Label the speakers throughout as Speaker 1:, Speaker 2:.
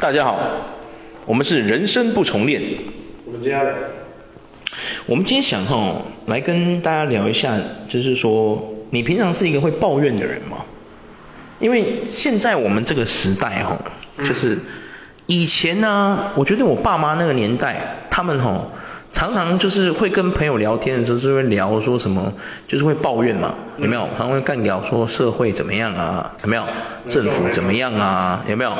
Speaker 1: 大家好，我们是人生不重练。
Speaker 2: 我们接下来，
Speaker 1: 我们今天想哈，来跟大家聊一下，就是说，你平常是一个会抱怨的人吗？因为现在我们这个时代哈，就是以前呢，我觉得我爸妈那个年代，他们哈。常常就是会跟朋友聊天的时候，就会聊说什么，就是会抱怨嘛，有没有？常常会干聊说社会怎么样啊，有没有？政府怎么样啊，有没有？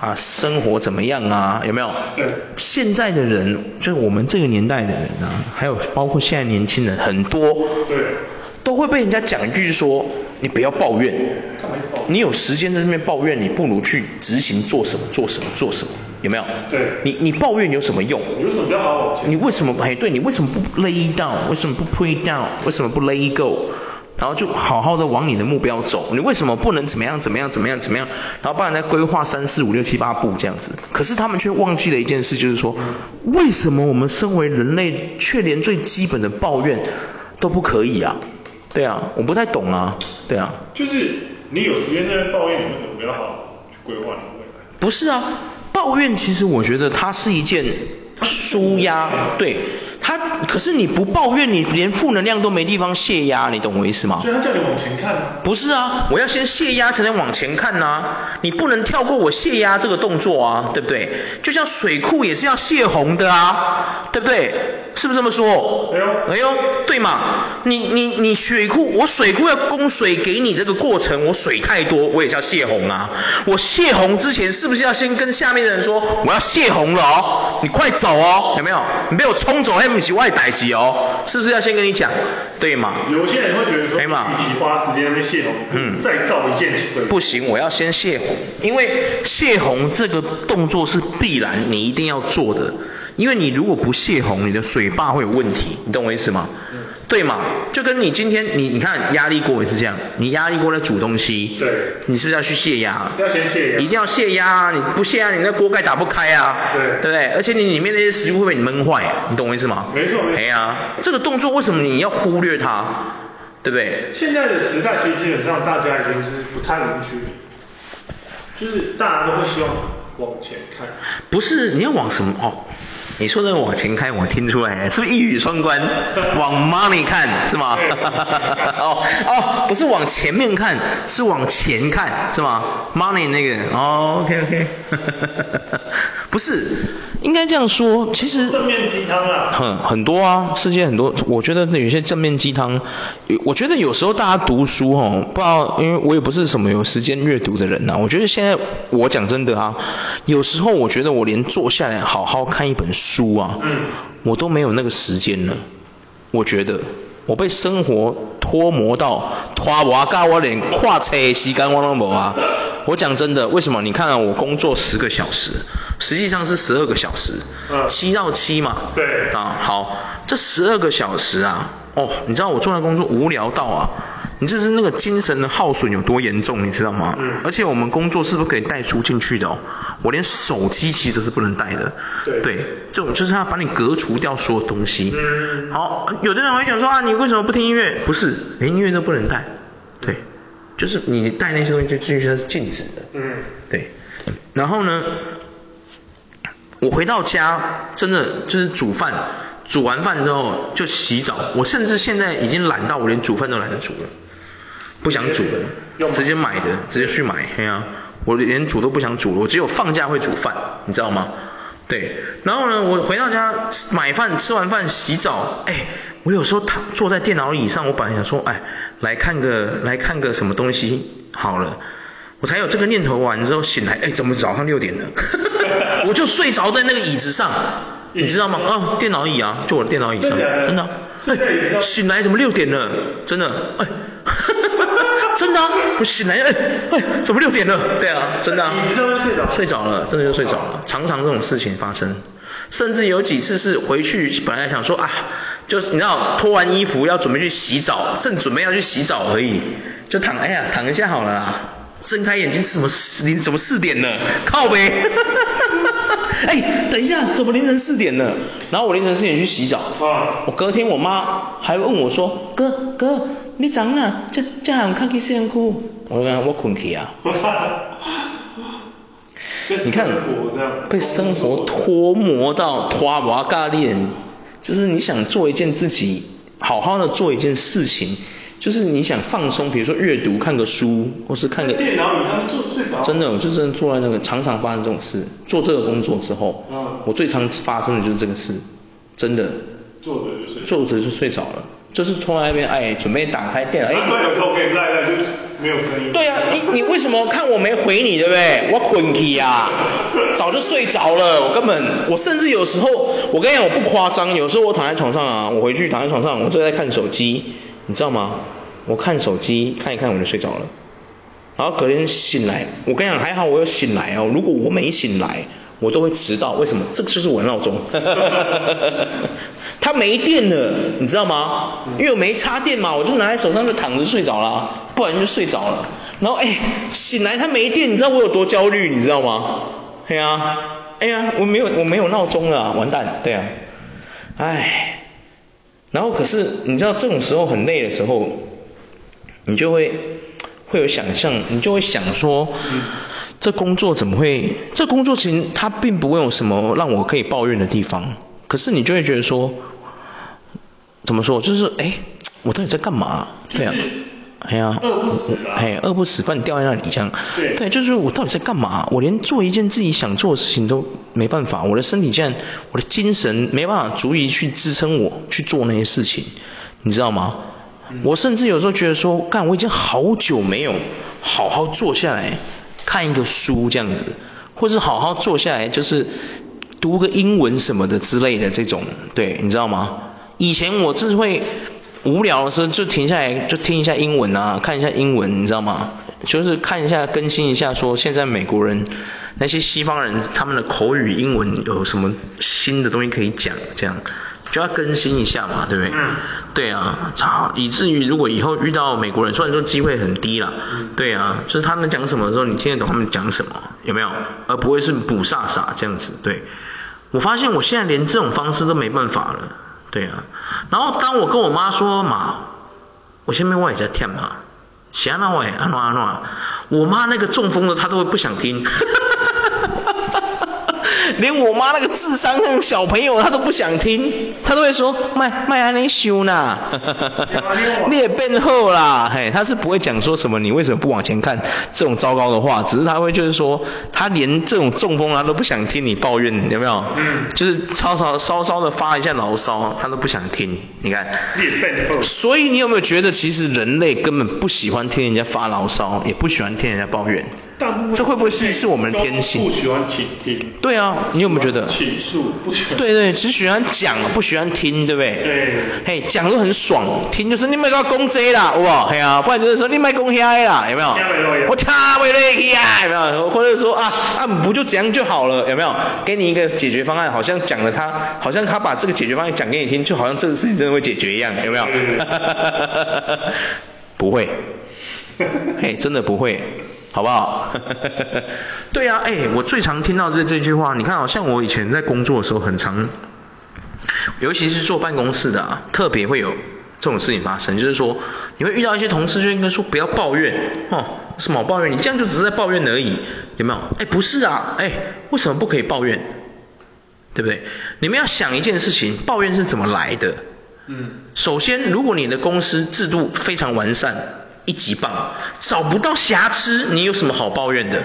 Speaker 1: 啊，生活怎么样啊，有没有？
Speaker 2: 对。
Speaker 1: 现在的人，就是我们这个年代的人啊，还有包括现在年轻人很多，
Speaker 2: 对，
Speaker 1: 都会被人家讲一句说，你不要抱怨，你有时间在这边抱怨，你不如去执行做什么做什么做什么，有没有？
Speaker 2: 对。
Speaker 1: 你你抱怨有什么用？
Speaker 2: 有什么比较好？
Speaker 1: 你为什么哎？对，你为什么不 lay down？为什么不 put down？为什么不 let go？然后就好好的往你的目标走。你为什么不能怎么样怎么样怎么样怎么样？然后帮人家规划三四五六七八步这样子。可是他们却忘记了一件事，就是说，为什么我们身为人类，却连最基本的抱怨都不可以啊？对啊，我不太懂啊。对啊。
Speaker 2: 就是你有时间在那抱怨，你为什么不要好好去规划你的未来？
Speaker 1: 不是啊，抱怨其实我觉得它是一件舒压，对。他可是你不抱怨，你连负能量都没地方泄压，你懂我意思吗？
Speaker 2: 所以他叫你往前看啊。
Speaker 1: 不是啊，我要先泄压才能往前看呐、啊。你不能跳过我泄压这个动作啊，对不对？就像水库也是要泄洪的啊，对不对？是不是这么说？
Speaker 2: 哎呦，
Speaker 1: 哎呦，对嘛？你你你水库，我水库要供水给你这个过程，我水太多，我也是要泄洪啊。我泄洪之前是不是要先跟下面的人说，我要泄洪了哦，你快走哦，有没有？你被我冲走，不是我的代志哦，是不是要先跟你讲，对吗？
Speaker 2: 有些人会觉得说，与其花时间去泄洪，嗯，再造一件水。
Speaker 1: 不行，我要先泄洪，因为泄洪这个动作是必然，你一定要做的。因为你如果不泄洪，你的水坝会有问题，你懂我意思吗？嗯。对嘛？就跟你今天你你看压力锅也是这样，你压力锅在煮东西，
Speaker 2: 对，
Speaker 1: 你是不是要去泄压？
Speaker 2: 要先泄压。
Speaker 1: 一定要泄压啊！你不泄压，你那锅盖打不开啊。
Speaker 2: 对。
Speaker 1: 对不对？而且你里面那些食物会被你闷坏，你懂我意思吗？
Speaker 2: 没错没错。
Speaker 1: 哎呀，这个动作为什么你要忽略它？对不对？
Speaker 2: 现在的时代其实基本上大家已经是不太允许，就是大家都会希望往前看。
Speaker 1: 不是，你要往什么哦？你说的往前看，我听出来，是不是一语双关？往 money 看是吗？哦哦，不是往前面看，是往前看是吗？money 那个哦，OK OK，不是，应该这样说，其实
Speaker 2: 正面鸡汤啊，
Speaker 1: 很很多啊，世界很多，我觉得有些正面鸡汤，我觉得有时候大家读书哦，不知道，因为我也不是什么有时间阅读的人呐、啊，我觉得现在我讲真的啊，有时候我觉得我连坐下来好好看一本书。书啊，我都没有那个时间了。我觉得我被生活拖磨到拖我嘎，我连跨车的时间我都没啊。我讲真的，为什么？你看啊，我工作十个小时，实际上是十二个小时，七到七嘛。
Speaker 2: 对。
Speaker 1: 啊，好，这十二个小时啊，哦，你知道我做的工作无聊到啊。你这是那个精神的耗损有多严重，你知道吗？嗯。而且我们工作是不是可以带书进去的哦？我连手机其实都是不能带的。
Speaker 2: 对。
Speaker 1: 对，这种就是他把你隔除掉所有东西。嗯。好，有的人会想说啊，你为什么不听音乐？不是，连音乐都不能带。对。就是你带那些东西就进去，它是禁止的。嗯。对。然后呢，我回到家，真的就是煮饭。煮完饭之后就洗澡，我甚至现在已经懒到我连煮饭都懒得煮了，不想煮了，直接买的，直接去买，对啊，我连煮都不想煮了，我只有放假会煮饭，你知道吗？对，然后呢，我回到家买饭，吃完饭洗澡，哎，我有时候躺坐在电脑椅上，我本来想说，哎，来看个来看个什么东西好了，我才有这个念头，完之后醒来，哎，怎么早上六点了？我就睡着在那个椅子上。你知道吗？啊、哦，电脑椅啊，就我的电脑椅上，真的、啊。哎，醒来怎么六点了？真的，哎，我醒来，哎，哎，怎么六点了？对啊，真的、睡着？睡着了，真的就睡着了。常常这种事情发生，甚至有几次是回去本来想说啊，就是你知道脱完衣服要准备去洗澡，正准备要去洗澡而已，就躺，哎呀，躺一下好了啦。睁开眼睛什么？你怎么四点了？靠北。哎，等一下，怎么凌晨四点了？然后我凌晨四点去洗澡。啊。我隔天我妈还问我说：“哥哥，你怎啊？这这样看去洗身躯？”我讲我困去啊。你看被生活拖磨到拖娃咖喱，就是你想做一件自己好好的做一件事情，就是你想放松，比如说阅读、看个书，或是看个
Speaker 2: 电脑椅上坐睡着。
Speaker 1: 真的，我就真的坐在那个常常发生这种事。做这个工作之后，
Speaker 2: 嗯，
Speaker 1: 我最常发生的就是这个事，真的。
Speaker 2: 坐着就睡。
Speaker 1: 坐着就睡着了。就是坐在那边，哎，准备打开电脑，哎，
Speaker 2: 难怪有时候可以赖赖，就是没有声音。
Speaker 1: 对啊，你你为什么看我没回你，对不对？我困去啊，早就睡着了，我根本，我甚至有时候，我跟你讲，我不夸张，有时候我躺在床上啊，我回去躺在床上，我就在看手机，你知道吗？我看手机看一看我就睡着了，然后隔天醒来，我跟你讲还好我有醒来哦，如果我没醒来。我都会迟到，为什么？这个就是我的闹钟，它没电了，你知道吗？因为我没插电嘛，我就拿在手上就躺着睡着了，不然就睡着了。然后哎，醒来它没电，你知道我有多焦虑，你知道吗？对啊，哎呀，我没有我没有闹钟了，完蛋，对啊，哎，然后可是你知道这种时候很累的时候，你就会会有想象，你就会想说。嗯这工作怎么会？这工作其实它并不会有什么让我可以抱怨的地方，可是你就会觉得说，怎么说？就是哎，我到底在干嘛？对啊，哎呀，饿不死，哎，饿不死，把你吊在那里这样。对，对，就是我到底在干嘛？我连做一件自己想做的事情都没办法，我的身体竟然，我的精神没办法足以去支撑我去做那些事情，你知道吗？嗯、我甚至有时候觉得说，干，我已经好久没有好好坐下来。看一个书这样子，或是好好坐下来，就是读个英文什么的之类的这种，对，你知道吗？以前我是会无聊的时候就停下来就听一下英文啊，看一下英文，你知道吗？就是看一下更新一下，说现在美国人那些西方人他们的口语英文有什么新的东西可以讲，这样。就要更新一下嘛，对不对？嗯。对啊，好，以至于如果以后遇到美国人，虽然说机会很低啦，嗯。对啊，就是他们讲什么的时候，你听得懂他们讲什么，有没有？而不会是补煞煞这样子。对。我发现我现在连这种方式都没办法了。对啊。然后当我跟我妈说嘛，我前面我也在听嘛，想让我也安诺安诺，我妈那个中风的她都会不想听。连我妈那个智商那个小朋友，她都不想听，她都会说卖卖安尼修呢，你也变厚啦，嘿，她是不会讲说什么你为什么不往前看这种糟糕的话，只是她会就是说，她连这种中风她都不想听你抱怨，有没有？嗯，就是稍稍稍稍的发一下牢骚，她都不想听，你看。你变厚。所以你有没有觉得其实人类根本不喜欢听人家发牢骚，也不喜欢听人家抱怨？这会不会是是我们的天性？
Speaker 2: 不喜欢倾听。
Speaker 1: 对啊，你有没有觉得？
Speaker 2: 倾诉不喜欢。
Speaker 1: 对对，只喜欢讲，不喜欢听，对不对？对。嘿，讲都很爽，听就是你别搞公贼啦，好不好？嘿啊，不然就是说你别讲遐啦，有没有？我听不下去啊，有没有？或者说啊啊，不就这样就好了，有没有？给你一个解决方案，好像讲了他，好像他把这个解决方案讲给你听，就好像这个事情真的会解决一样，有没有？哈哈哈哈哈。不会。嘿，真的不会。好不好？对啊，哎，我最常听到这这句话，你看，好像我以前在工作的时候很常，尤其是坐办公室的啊，特别会有这种事情发生，就是说你会遇到一些同事就应该说不要抱怨，哦，什么抱怨？你这样就只是在抱怨而已，有没有？哎，不是啊，哎，为什么不可以抱怨？对不对？你们要想一件事情，抱怨是怎么来的？嗯，首先，如果你的公司制度非常完善。一级棒，找不到瑕疵，你有什么好抱怨的？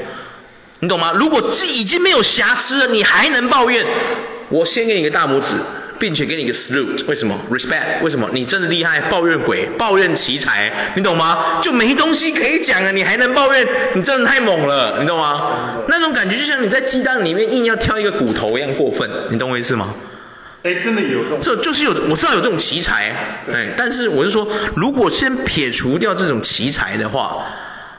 Speaker 1: 你懂吗？如果这已经没有瑕疵了，你还能抱怨？我先给你个大拇指，并且给你个 salute。为什么？respect。为什么？你真的厉害，抱怨鬼，抱怨奇才，你懂吗？就没东西可以讲了，你还能抱怨？你真的太猛了，你懂吗？那种感觉就像你在鸡蛋里面硬要挑一个骨头一样过分，你懂我意思吗？
Speaker 2: 哎，真的有这种，
Speaker 1: 这就是有，我知道有这种奇才，哎，但是我是说，如果先撇除掉这种奇才的话，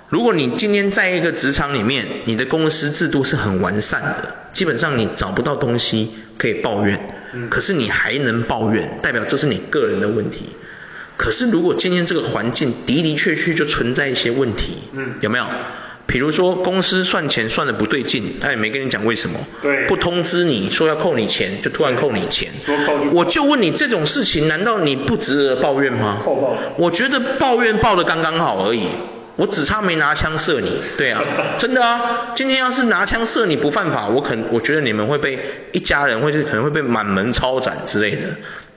Speaker 1: 如果你今天在一个职场里面，你的公司制度是很完善的，基本上你找不到东西可以抱怨，嗯，可是你还能抱怨，代表这是你个人的问题。可是如果今天这个环境的的确确就存在一些问题，嗯，有没有？比如说公司算钱算的不对劲，他也没跟你讲为什么，对，不通知你说要扣你钱，就突然扣你钱，说扣就。我就问你这种事情，难道你不值得抱怨吗？扣报。我觉得抱怨抱得刚刚好而已。我只差没拿枪射你，对啊，真的啊，今天要是拿枪射你不犯法，我可能我觉得你们会被一家人，或是可能会被满门抄斩之类的。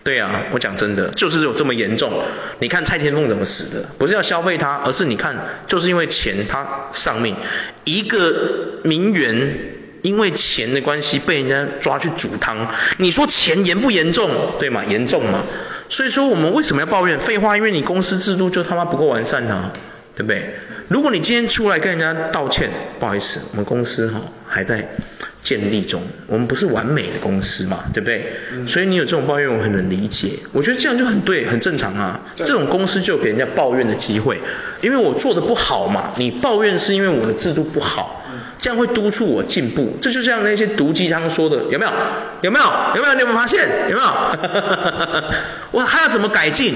Speaker 1: 对啊，我讲真的，就是有这么严重。你看蔡天凤怎么死的？不是要消费他，而是你看，就是因为钱他丧命。一个名媛因为钱的关系被人家抓去煮汤，你说钱严不严重？对吗？严重嘛。所以说我们为什么要抱怨？废话，因为你公司制度就他妈不够完善啊，对不对？如果你今天出来跟人家道歉，不好意思，我们公司哈还在。建立中，我们不是完美的公司嘛，对不对？嗯、所以你有这种抱怨，我很能理解。我觉得这样就很对，很正常啊。这种公司就有给人家抱怨的机会，因为我做的不好嘛。你抱怨是因为我的制度不好，嗯、这样会督促我进步。这就像那些毒鸡汤说的，有没有？有没有？有没有？你有没有发现？有没有？我还要怎么改进？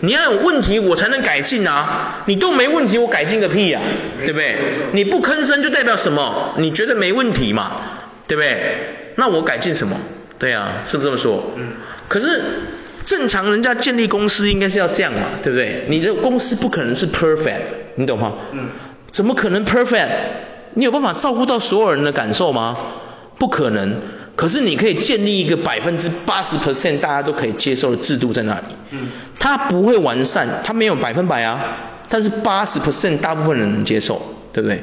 Speaker 1: 你要有问题，我才能改进啊。你都没问题，我改进个屁呀、啊，对不对？你不吭声就代表什么？你觉得没问题嘛？对不对？那我改进什么？对啊，是不是这么说？嗯。可是正常人家建立公司应该是要这样嘛，对不对？你的公司不可能是 perfect，你懂吗？嗯。怎么可能 perfect？你有办法照顾到所有人的感受吗？不可能。可是你可以建立一个百分之八十 percent 大家都可以接受的制度在那里。嗯。它不会完善，它没有百分百啊，但是八十 percent 大部分人能接受。对不对？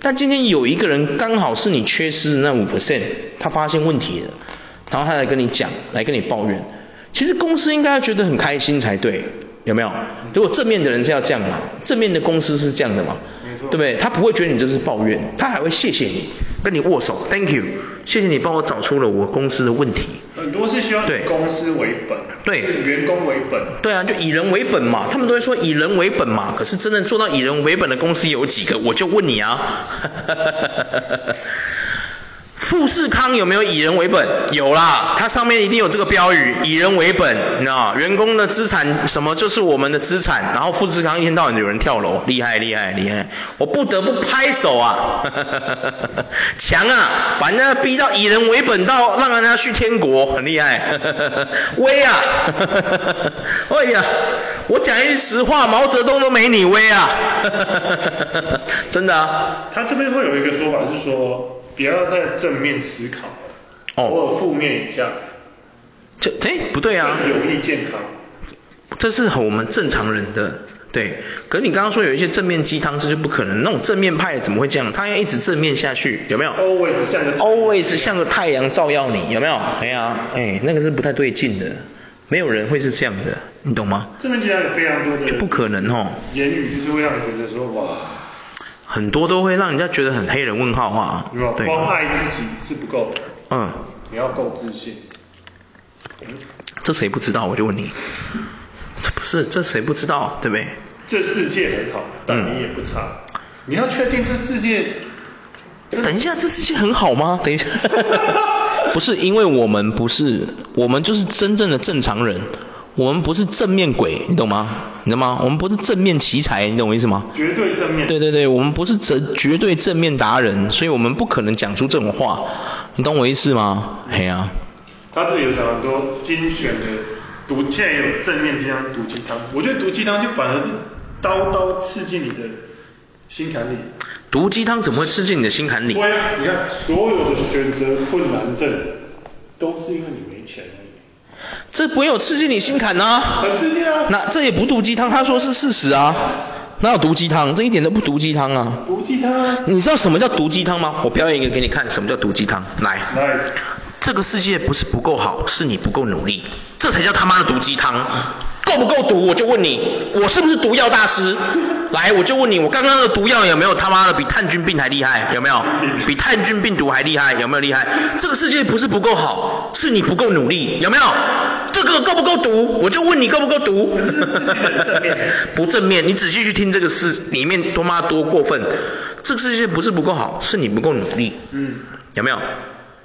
Speaker 1: 但今天有一个人刚好是你缺失的那五 percent，他发现问题了，然后他来跟你讲，来跟你抱怨。其实公司应该要觉得很开心才对，有没有？如果正面的人是要这样嘛，正面的公司是这样的嘛，对不对？他不会觉得你这是抱怨，他还会谢谢你。跟你握手，Thank you，谢谢你帮我找出了我公司的问题。
Speaker 2: 很多是需要以公司为本，
Speaker 1: 对，
Speaker 2: 员工为本。
Speaker 1: 对啊，就以人为本嘛，他们都会说以人为本嘛，可是真正做到以人为本的公司有几个？我就问你啊。富士康有没有以人为本？有啦，它上面一定有这个标语，以人为本，你知道员工的资产什么就是我们的资产。然后富士康一天到晚有人跳楼，厉害厉害厉害，我不得不拍手啊，强啊，把人家逼到以人为本到让人家去天国，很厉害，威啊，哎呀，我讲一句实话，毛泽东都没你威啊，真的啊。
Speaker 2: 他这边会有一个说法是说。不要再正面思考，偶尔负面一下。
Speaker 1: 这哎不对啊，
Speaker 2: 有益健康。
Speaker 1: 这是我们正常人的对。可是你刚刚说有一些正面鸡汤，这就不可能。那种正面派怎么会这样？他要一直正面下去，有没有
Speaker 2: ？Always 像个
Speaker 1: Always 像个太阳照耀你，有没有？哎呀，哎，那个是不太对劲的。没有人会是这样的，你懂吗？
Speaker 2: 正面鸡汤有非常多的，
Speaker 1: 就不可能哦。
Speaker 2: 言语就是会让你觉得说哇。
Speaker 1: 很多都会让人家觉得很黑人问号啊，对。
Speaker 2: 光爱自己是不够的，
Speaker 1: 嗯，
Speaker 2: 你要够自信。
Speaker 1: 这谁不知道？我就问你，这不是这谁不知道，对不对？
Speaker 2: 这世界很好，但你也不差。嗯、你要确定这世界？
Speaker 1: 等一下，这世界很好吗？等一下，不是，因为我们不是，我们就是真正的正常人。我们不是正面鬼，你懂吗？你懂吗？我们不是正面奇才，你懂我意思吗？
Speaker 2: 绝对正面。
Speaker 1: 对对对，我们不是正绝对正面达人，所以我们不可能讲出这种话，你懂我意思吗？嘿啊。
Speaker 2: 他这里有讲很多精选的毒，现在也有正面鸡汤、毒鸡汤。我觉得毒鸡汤就反而是刀刀刺进你的心坎里。
Speaker 1: 毒鸡汤怎么会刺进你的心坎里？
Speaker 2: 对啊，你看所有的选择困难症，都是因为你没钱。
Speaker 1: 这没有刺激你心坎呐、啊，
Speaker 2: 很刺激啊。
Speaker 1: 那这也不毒鸡汤，他说是事实啊。哪有毒鸡汤？这一点都不毒鸡汤啊。
Speaker 2: 毒鸡汤。
Speaker 1: 你知道什么叫毒鸡汤吗？我表演一个给你看，什么叫毒鸡汤？来。
Speaker 2: 来。
Speaker 1: 这个世界不是不够好，是你不够努力，这才叫他妈的毒鸡汤。够不够毒？我就问你，我是不是毒药大师？来，我就问你，我刚刚的毒药有没有他妈的比炭疽病还厉害？有没有？比炭疽病毒还厉害？有没有厉害？这个世界不是不够好，是你不够努力，有没有？这个够不够毒？我就问你够不够毒？不正面，你仔细去听这个事里面多妈多过分。这个世界不是不够好，是你不够努力。嗯，有没有？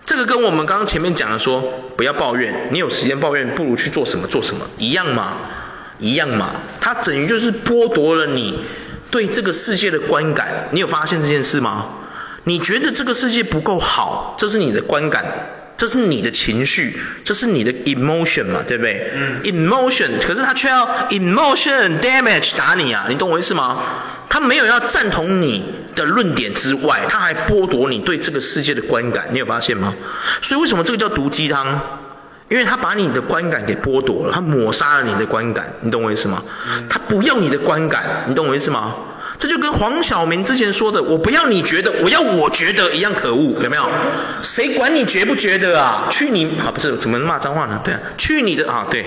Speaker 1: 这个跟我们刚刚前面讲的说，不要抱怨，你有时间抱怨，不如去做什么做什么，一样嘛，一样嘛。它等于就是剥夺了你对这个世界的观感。你有发现这件事吗？你觉得这个世界不够好，这是你的观感，这是你的情绪，这是你的 emotion 嘛，对不对？嗯。emotion，可是他却要 emotion damage 打你啊，你懂我意思吗？他没有要赞同你的论点之外，他还剥夺你对这个世界的观感，你有发现吗？所以为什么这个叫毒鸡汤？因为他把你的观感给剥夺了，他抹杀了你的观感，你懂我意思吗？他不要你的观感，你懂我意思吗？这就跟黄晓明之前说的“我不要你觉得，我要我觉得”一样可恶，有没有？谁管你觉不觉得啊？去你啊！不是怎么骂脏话呢？对啊，去你的啊！对，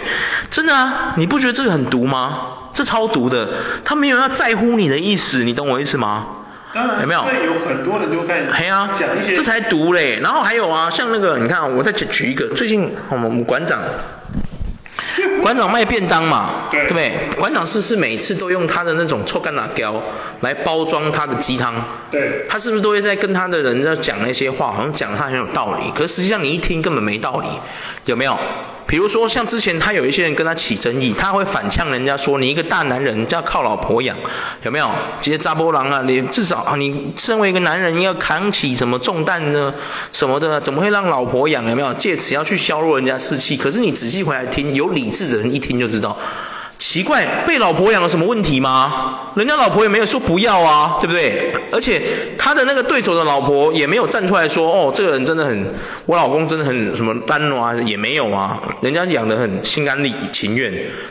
Speaker 1: 真的啊！你不觉得这个很毒吗？这超毒的，他没有要在乎你的意思，你懂我意思吗？
Speaker 2: 当然，
Speaker 1: 有没有？
Speaker 2: 有很多人都开始
Speaker 1: 嘿啊，
Speaker 2: 讲一些，
Speaker 1: 这才毒嘞。然后还有啊，像那个你看，我再举举一个，最近我们馆长。馆长卖便当嘛，对，对不对？馆长是不是每次都用他的那种臭干辣椒来包装他的鸡汤？
Speaker 2: 对，
Speaker 1: 他是不是都会在跟他的人在讲那些话，好像讲他很有道理，可是实际上你一听根本没道理，有没有？比如说像之前他有一些人跟他起争议，他会反呛人家说，你一个大男人就要靠老婆养，有没有？这些扎波郎啊，你至少啊，你身为一个男人要扛起什么重担呢？什么的，怎么会让老婆养？有没有？借此要去削弱人家士气？可是你仔细回来听，有理理智的人一听就知道。奇怪，被老婆养了什么问题吗？人家老婆也没有说不要啊，对不对？而且他的那个对手的老婆也没有站出来说，哦，这个人真的很，我老公真的很什么单啊，也没有啊，人家养得很心甘情愿，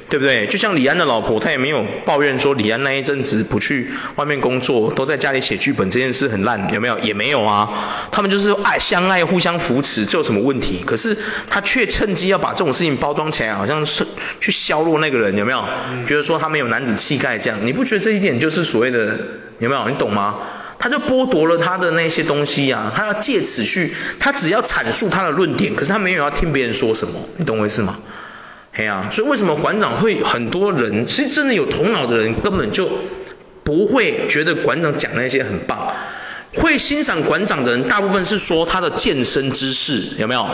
Speaker 1: 对不对？就像李安的老婆，他也没有抱怨说李安那一阵子不去外面工作，都在家里写剧本这件事很烂，有没有？也没有啊，他们就是爱相爱，互相扶持，这有什么问题？可是他却趁机要把这种事情包装起来，好像是去削弱那个人，有没有？觉得说他没有男子气概这样，你不觉得这一点就是所谓的有没有？你懂吗？他就剥夺了他的那些东西啊，他要借此去，他只要阐述他的论点，可是他没有要听别人说什么，你懂我意思吗？嘿啊，所以为什么馆长会很多人，其实真的有头脑的人根本就不会觉得馆长讲那些很棒，会欣赏馆长的人，大部分是说他的健身知识有没有？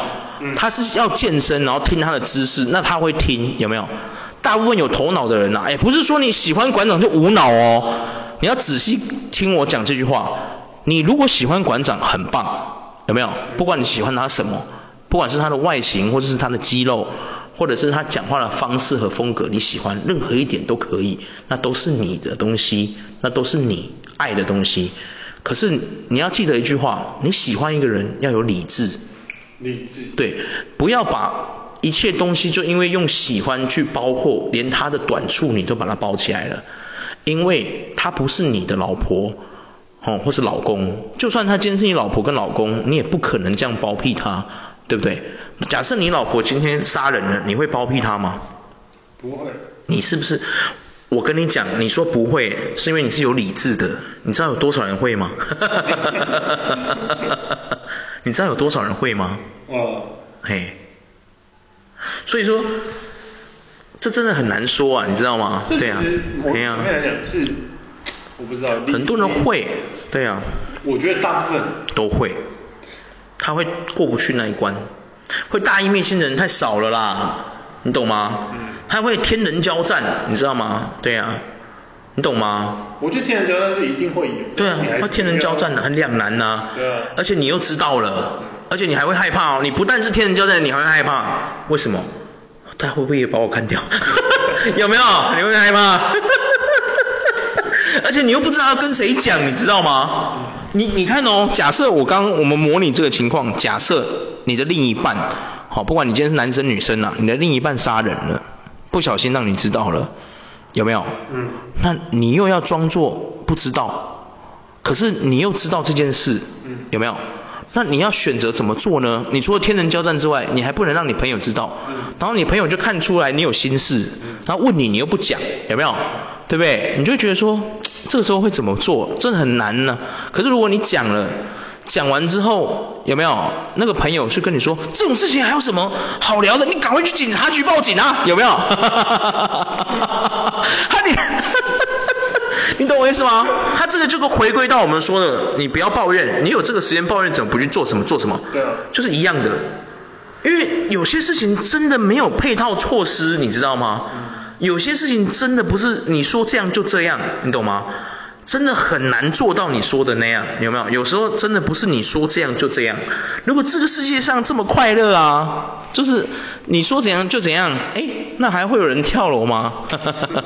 Speaker 1: 他是要健身，然后听他的知识，那他会听有没有？大部分有头脑的人呐、啊，也不是说你喜欢馆长就无脑哦。你要仔细听我讲这句话。你如果喜欢馆长，很棒，有没有？不管你喜欢他什么，不管是他的外形，或者是他的肌肉，或者是他讲话的方式和风格，你喜欢任何一点都可以，那都是你的东西，那都是你爱的东西。可是你要记得一句话，你喜欢一个人要有理智。
Speaker 2: 理智。
Speaker 1: 对，不要把。一切东西就因为用喜欢去包括，连他的短处你都把它包起来了，因为他不是你的老婆，哦，或是老公，就算他今天是你老婆跟老公，你也不可能这样包庇他，对不对？假设你老婆今天杀人了，你会包庇他吗？
Speaker 2: 不会。
Speaker 1: 你是不是？我跟你讲，你说不会，是因为你是有理智的，你知道有多少人会吗？你知道有多少人会吗？
Speaker 2: 哦。
Speaker 1: 嘿。所以说，这真的很难说啊，你知道吗？对啊，对啊。
Speaker 2: 来讲是，我不知道。
Speaker 1: 很多人会，对啊。
Speaker 2: 我觉得大部分
Speaker 1: 都会，他会过不去那一关，会大义灭亲的人太少了啦，你懂吗？嗯。他会天人交战，你知道吗？对啊，你懂吗？
Speaker 2: 我觉得天人交战是一定会有。
Speaker 1: 对啊，那天人交战的很两难呐。
Speaker 2: 对啊。
Speaker 1: 而且你又知道了。而且你还会害怕哦，你不但是天人交战，你还会害怕，为什么？他会不会也把我干掉？有没有？你会害怕？而且你又不知道要跟谁讲，你知道吗？你你看哦，假设我刚我们模拟这个情况，假设你的另一半，好，不管你今天是男生女生啊，你的另一半杀人了，不小心让你知道了，有没有？嗯。那你又要装作不知道，可是你又知道这件事，嗯，有没有？那你要选择怎么做呢？你除了天人交战之外，你还不能让你朋友知道，然后你朋友就看出来你有心事，然后问你，你又不讲，有没有？对不对？你就会觉得说，这个时候会怎么做？真的很难呢。可是如果你讲了，讲完之后，有没有那个朋友是跟你说，这种事情还有什么好聊的？你赶快去警察局报警啊，有没有？哈哈哈哈哈哈！你。你懂我意思吗？他这个就跟回归到我们说的，你不要抱怨，你有这个时间抱怨，怎么不去做什么做什么？
Speaker 2: 对啊，
Speaker 1: 就是一样的。因为有些事情真的没有配套措施，你知道吗？有些事情真的不是你说这样就这样，你懂吗？真的很难做到你说的那样，有没有？有时候真的不是你说这样就这样。如果这个世界上这么快乐啊，就是你说怎样就怎样，哎，那还会有人跳楼吗？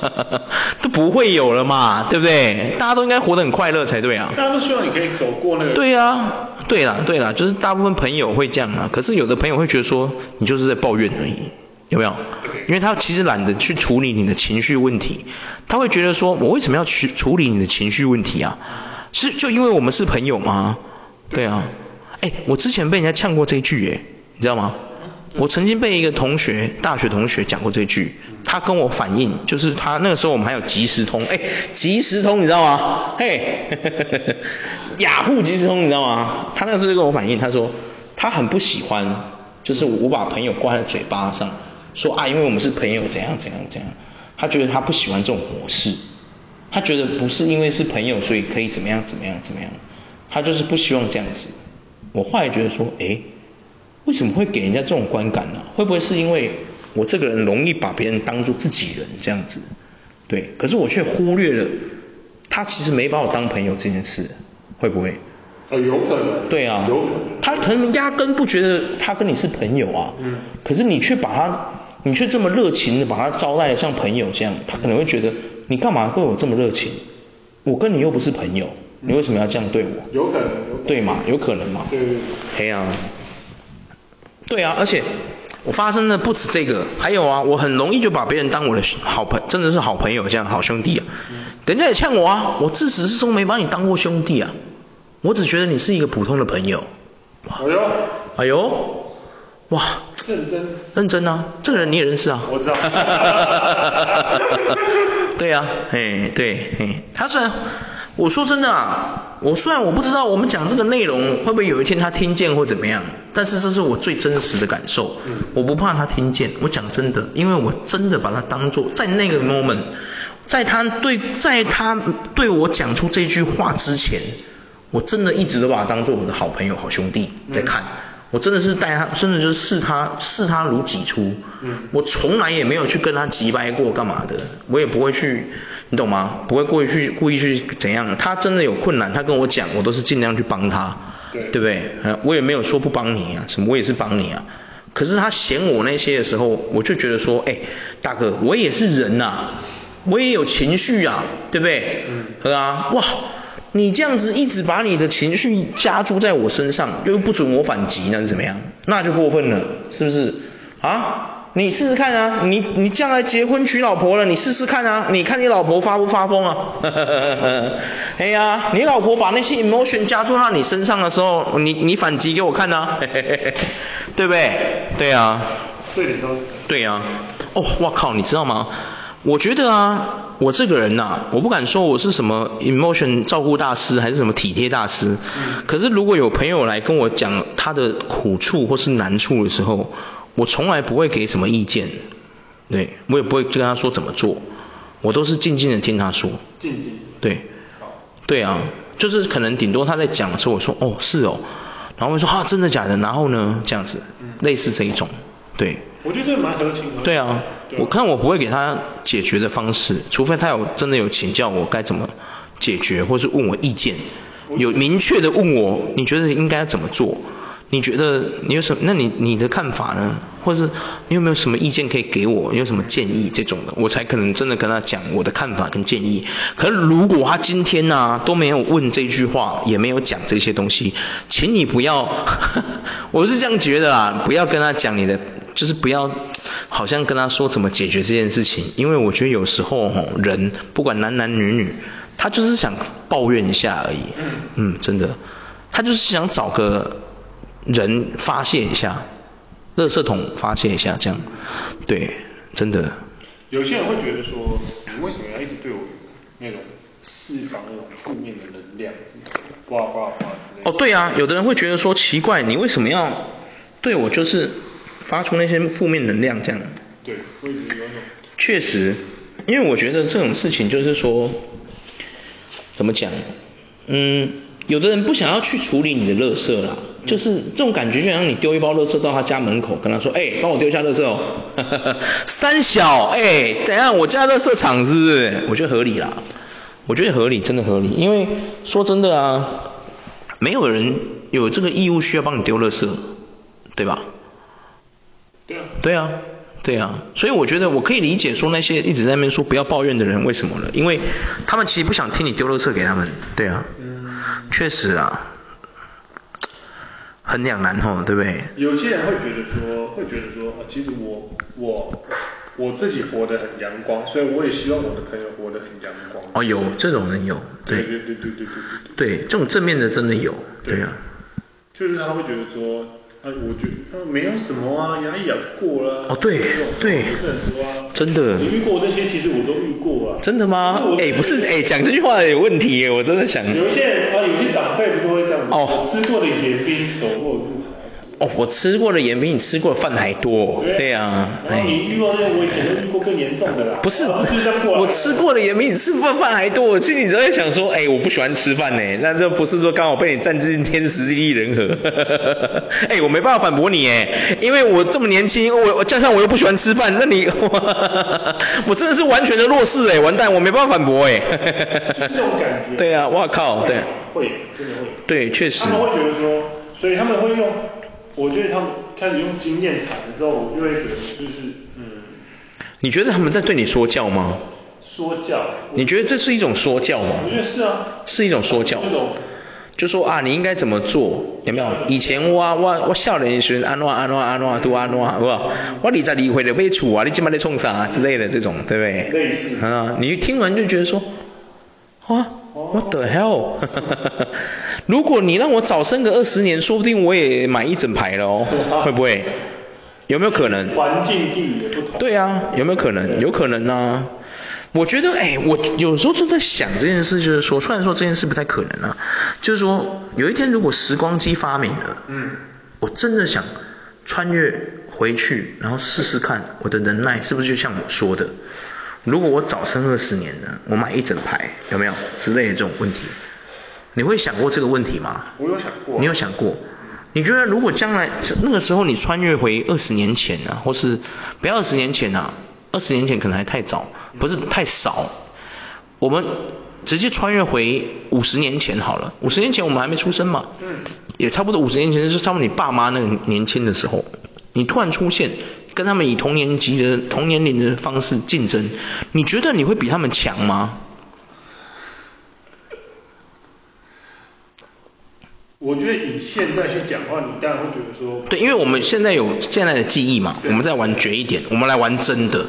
Speaker 1: 都不会有了嘛，对不对？大家都应该活得很快乐才对啊。
Speaker 2: 大家都希望你可以走过那个。
Speaker 1: 对啊，对啦，对啦，就是大部分朋友会这样啊。可是有的朋友会觉得说，你就是在抱怨而已。有没有？因为他其实懒得去处理你的情绪问题，他会觉得说，我为什么要去处理你的情绪问题啊？是就因为我们是朋友吗？对啊。哎，我之前被人家呛过这句，哎，你知道吗？我曾经被一个同学，大学同学讲过这句，他跟我反映，就是他那个时候我们还有即时通，哎，即时通你知道吗？嘿，雅虎即时通你知道吗？他那个时候就跟我反映，他说他很不喜欢，就是我把朋友挂在嘴巴上。说啊，因为我们是朋友，怎样怎样怎样，他觉得他不喜欢这种模式，他觉得不是因为是朋友，所以可以怎么样怎么样怎么样，他就是不希望这样子。我后来觉得说，诶，为什么会给人家这种观感呢？会不会是因为我这个人容易把别人当做自己人这样子？对，可是我却忽略了他其实没把我当朋友这件事，会不会？
Speaker 2: 呃，有可能。
Speaker 1: 对啊，
Speaker 2: 有可能。
Speaker 1: 他可能压根不觉得他跟你是朋友啊，嗯，可是你却把他。你却这么热情的把他招待像朋友这样，他可能会觉得你干嘛对我这么热情？我跟你又不是朋友，你为什么要这样对我？
Speaker 2: 有可能，
Speaker 1: 对嘛？有可能嘛？
Speaker 2: 对对对。
Speaker 1: 嘿啊，对啊，而且我发生的不止这个，还有啊，我很容易就把别人当我的好朋，真的是好朋友这样，好兄弟啊。人家也呛我啊，我自始至终没把你当过兄弟啊，我只觉得你是一个普通的朋友。
Speaker 2: 哎呦，
Speaker 1: 哎呦。哇，
Speaker 2: 认真，
Speaker 1: 认真啊！这个人你也认识啊？
Speaker 2: 我知道。
Speaker 1: 对呀、啊，嘿，对，嘿，他虽然，我说真的啊，我虽然我不知道我们讲这个内容会不会有一天他听见或怎么样，但是这是我最真实的感受。嗯。我不怕他听见，我讲真的，因为我真的把他当做在那个 moment，在他对，在他对我讲出这句话之前，我真的一直都把他当做我的好朋友、好兄弟在看。嗯我真的是待他，真的就是视他视他如己出。嗯。我从来也没有去跟他急掰过干嘛的，我也不会去，你懂吗？不会故意去故意去怎样。他真的有困难，他跟我讲，我都是尽量去帮他。对。对不对？我也没有说不帮你啊，什么我也是帮你啊。可是他嫌我那些的时候，我就觉得说，哎，大哥，我也是人呐、啊，我也有情绪啊，对不对？嗯。对啊，哇。你这样子一直把你的情绪加注在我身上，又不准我反击，那是怎么样？那就过分了，是不是？啊，你试试看啊，你你将来结婚娶老婆了，你试试看啊，你看你老婆发不发疯啊？哎呀，你老婆把那些 emotion 加注到你身上的时候，你你反击给我看啊，对不对？对啊。
Speaker 2: 对的，
Speaker 1: 对呀。哦，我靠，你知道吗？我觉得啊，我这个人呐、啊，我不敢说我是什么 emotion 照顾大师，还是什么体贴大师。嗯。可是如果有朋友来跟我讲他的苦处或是难处的时候，我从来不会给什么意见，对，我也不会跟他说怎么做，我都是静静的听他说。
Speaker 2: 静静。
Speaker 1: 对。对啊，就是可能顶多他在讲的时候，我说哦是哦，然后我说啊真的假的，然后呢这样子，类似这一种，对。
Speaker 2: 我觉得这蛮合情合理。
Speaker 1: 对啊，我看我不会给他解决的方式，除非他有真的有请教我该怎么解决，或是问我意见，有明确的问我，你觉得应该怎么做？你觉得你有什么？那你你的看法呢？或是你有没有什么意见可以给我？有什么建议这种的，我才可能真的跟他讲我的看法跟建议。可是如果他今天呢、啊、都没有问这句话，也没有讲这些东西，请你不要，我是这样觉得啊，不要跟他讲你的。就是不要，好像跟他说怎么解决这件事情，因为我觉得有时候吼人不管男男女女，他就是想抱怨一下而已，嗯，真的，他就是想找个人发泄一下，垃圾桶发泄一下这样，对，真的。
Speaker 2: 有些人会觉得说，你为什么要一直对我那种释放那种负面的能量，呱呱呱之类的。
Speaker 1: 哦，对啊，有的人会觉得说奇怪，你为什么要对我就是。发出那些负面能量，这样。
Speaker 2: 对，会有种。
Speaker 1: 确实，因为我觉得这种事情就是说，怎么讲？嗯，有的人不想要去处理你的垃圾啦，嗯、就是这种感觉，就像你丢一包垃圾到他家门口，跟他说，哎、欸，帮我丢一下垃圾哦。三小，哎、欸，怎样？我家垃圾场是不是？我觉得合理啦。我觉得合理，真的合理，因为说真的啊，没有人有这个义务需要帮你丢垃圾，对吧？
Speaker 2: 对啊。
Speaker 1: 对啊，对啊，所以我觉得我可以理解说那些一直在那边说不要抱怨的人为什么了，因为他们其实不想听你丢垃圾给他们，对啊。嗯。确实啊。很两难吼，对不对？
Speaker 2: 有些人会觉得说，会觉得说，啊，其实我我我自己活得很阳光，所以我也希望我的朋友活得很阳光。
Speaker 1: 哦，有这种人有，对
Speaker 2: 对对对对对对。
Speaker 1: 对，这种正面的真的有，对啊。
Speaker 2: 就是他会觉得说。啊，我觉得他没有什么啊，牙一咬就过了。
Speaker 1: 哦，对对，
Speaker 2: 不是很多啊。
Speaker 1: 真的。
Speaker 2: 你遇过那些，其实我都遇过啊。
Speaker 1: 真的吗？哎，不是，哎，讲这句话有问题耶，我真的想。
Speaker 2: 有一些人啊，有些长辈不都会这样子。哦。吃过的盐比你走过的路还
Speaker 1: 哦，我吃过的盐比你吃过的饭还多。对啊。
Speaker 2: 哎。你遇到那我以前都遇过更严重的啦。
Speaker 1: 不是，我吃过的盐比你吃饭饭还多。我心里都在想说，哎，我不喜欢吃饭呢，那这不是说刚好被你占尽天时地利人和。哎，我没办法反驳你哎，因为我这么年轻，我我加上我又不喜欢吃饭，那你我，我真的是完全的弱势哎，完蛋，我没办法反驳哎。
Speaker 2: 这种感觉。
Speaker 1: 对啊，哇靠，对。
Speaker 2: 会，真的会。
Speaker 1: 对，确实。
Speaker 2: 他们会觉得说，所以他们会用。我觉得他们开始用经验谈的时候，我就会觉得就是嗯。
Speaker 1: 你觉得他们在对你说教吗？
Speaker 2: 说教。
Speaker 1: 你觉得这是一种说教吗？
Speaker 2: 我觉得是啊。
Speaker 1: 是一种说教。就说啊，你应该怎么做？有没有？以前我我我少年时安怎安怎安怎都安怎，好不好？我二十二岁就买厝啊，你今晚在冲啥之类的这种，对不对？类似。啊，你听完就觉得说，啊，What the hell？如果你让我早生个二十年，说不定我也买一整排了哦，会不会？有没有可能？
Speaker 2: 环境地理也不同。
Speaker 1: 对啊，有没有可能？有可能啊。我觉得，哎，我有时候就在想这件事，就是说，虽然说这件事不太可能啊，就是说，有一天如果时光机发明了，嗯，我真的想穿越回去，然后试试看我的能耐是不是就像我说的，如果我早生二十年呢，我买一整排，有没有之类的这种问题？你会想过这个问题吗？
Speaker 2: 我有想过。
Speaker 1: 你有想过？你觉得如果将来那个时候你穿越回二十年前呢、啊，或是不要二十年前啊，二十年前可能还太早，不是太少。我们直接穿越回五十年前好了，五十年前我们还没出生嘛，嗯，也差不多五十年前是差不多你爸妈那个年轻的时候，你突然出现，跟他们以同年级的同年龄的方式竞争，你觉得你会比他们强吗？
Speaker 2: 我觉得以现在去讲话，你当然会觉得说，
Speaker 1: 对，因为我们现在有现在的记忆嘛，我们再玩绝一点，我们来玩真的，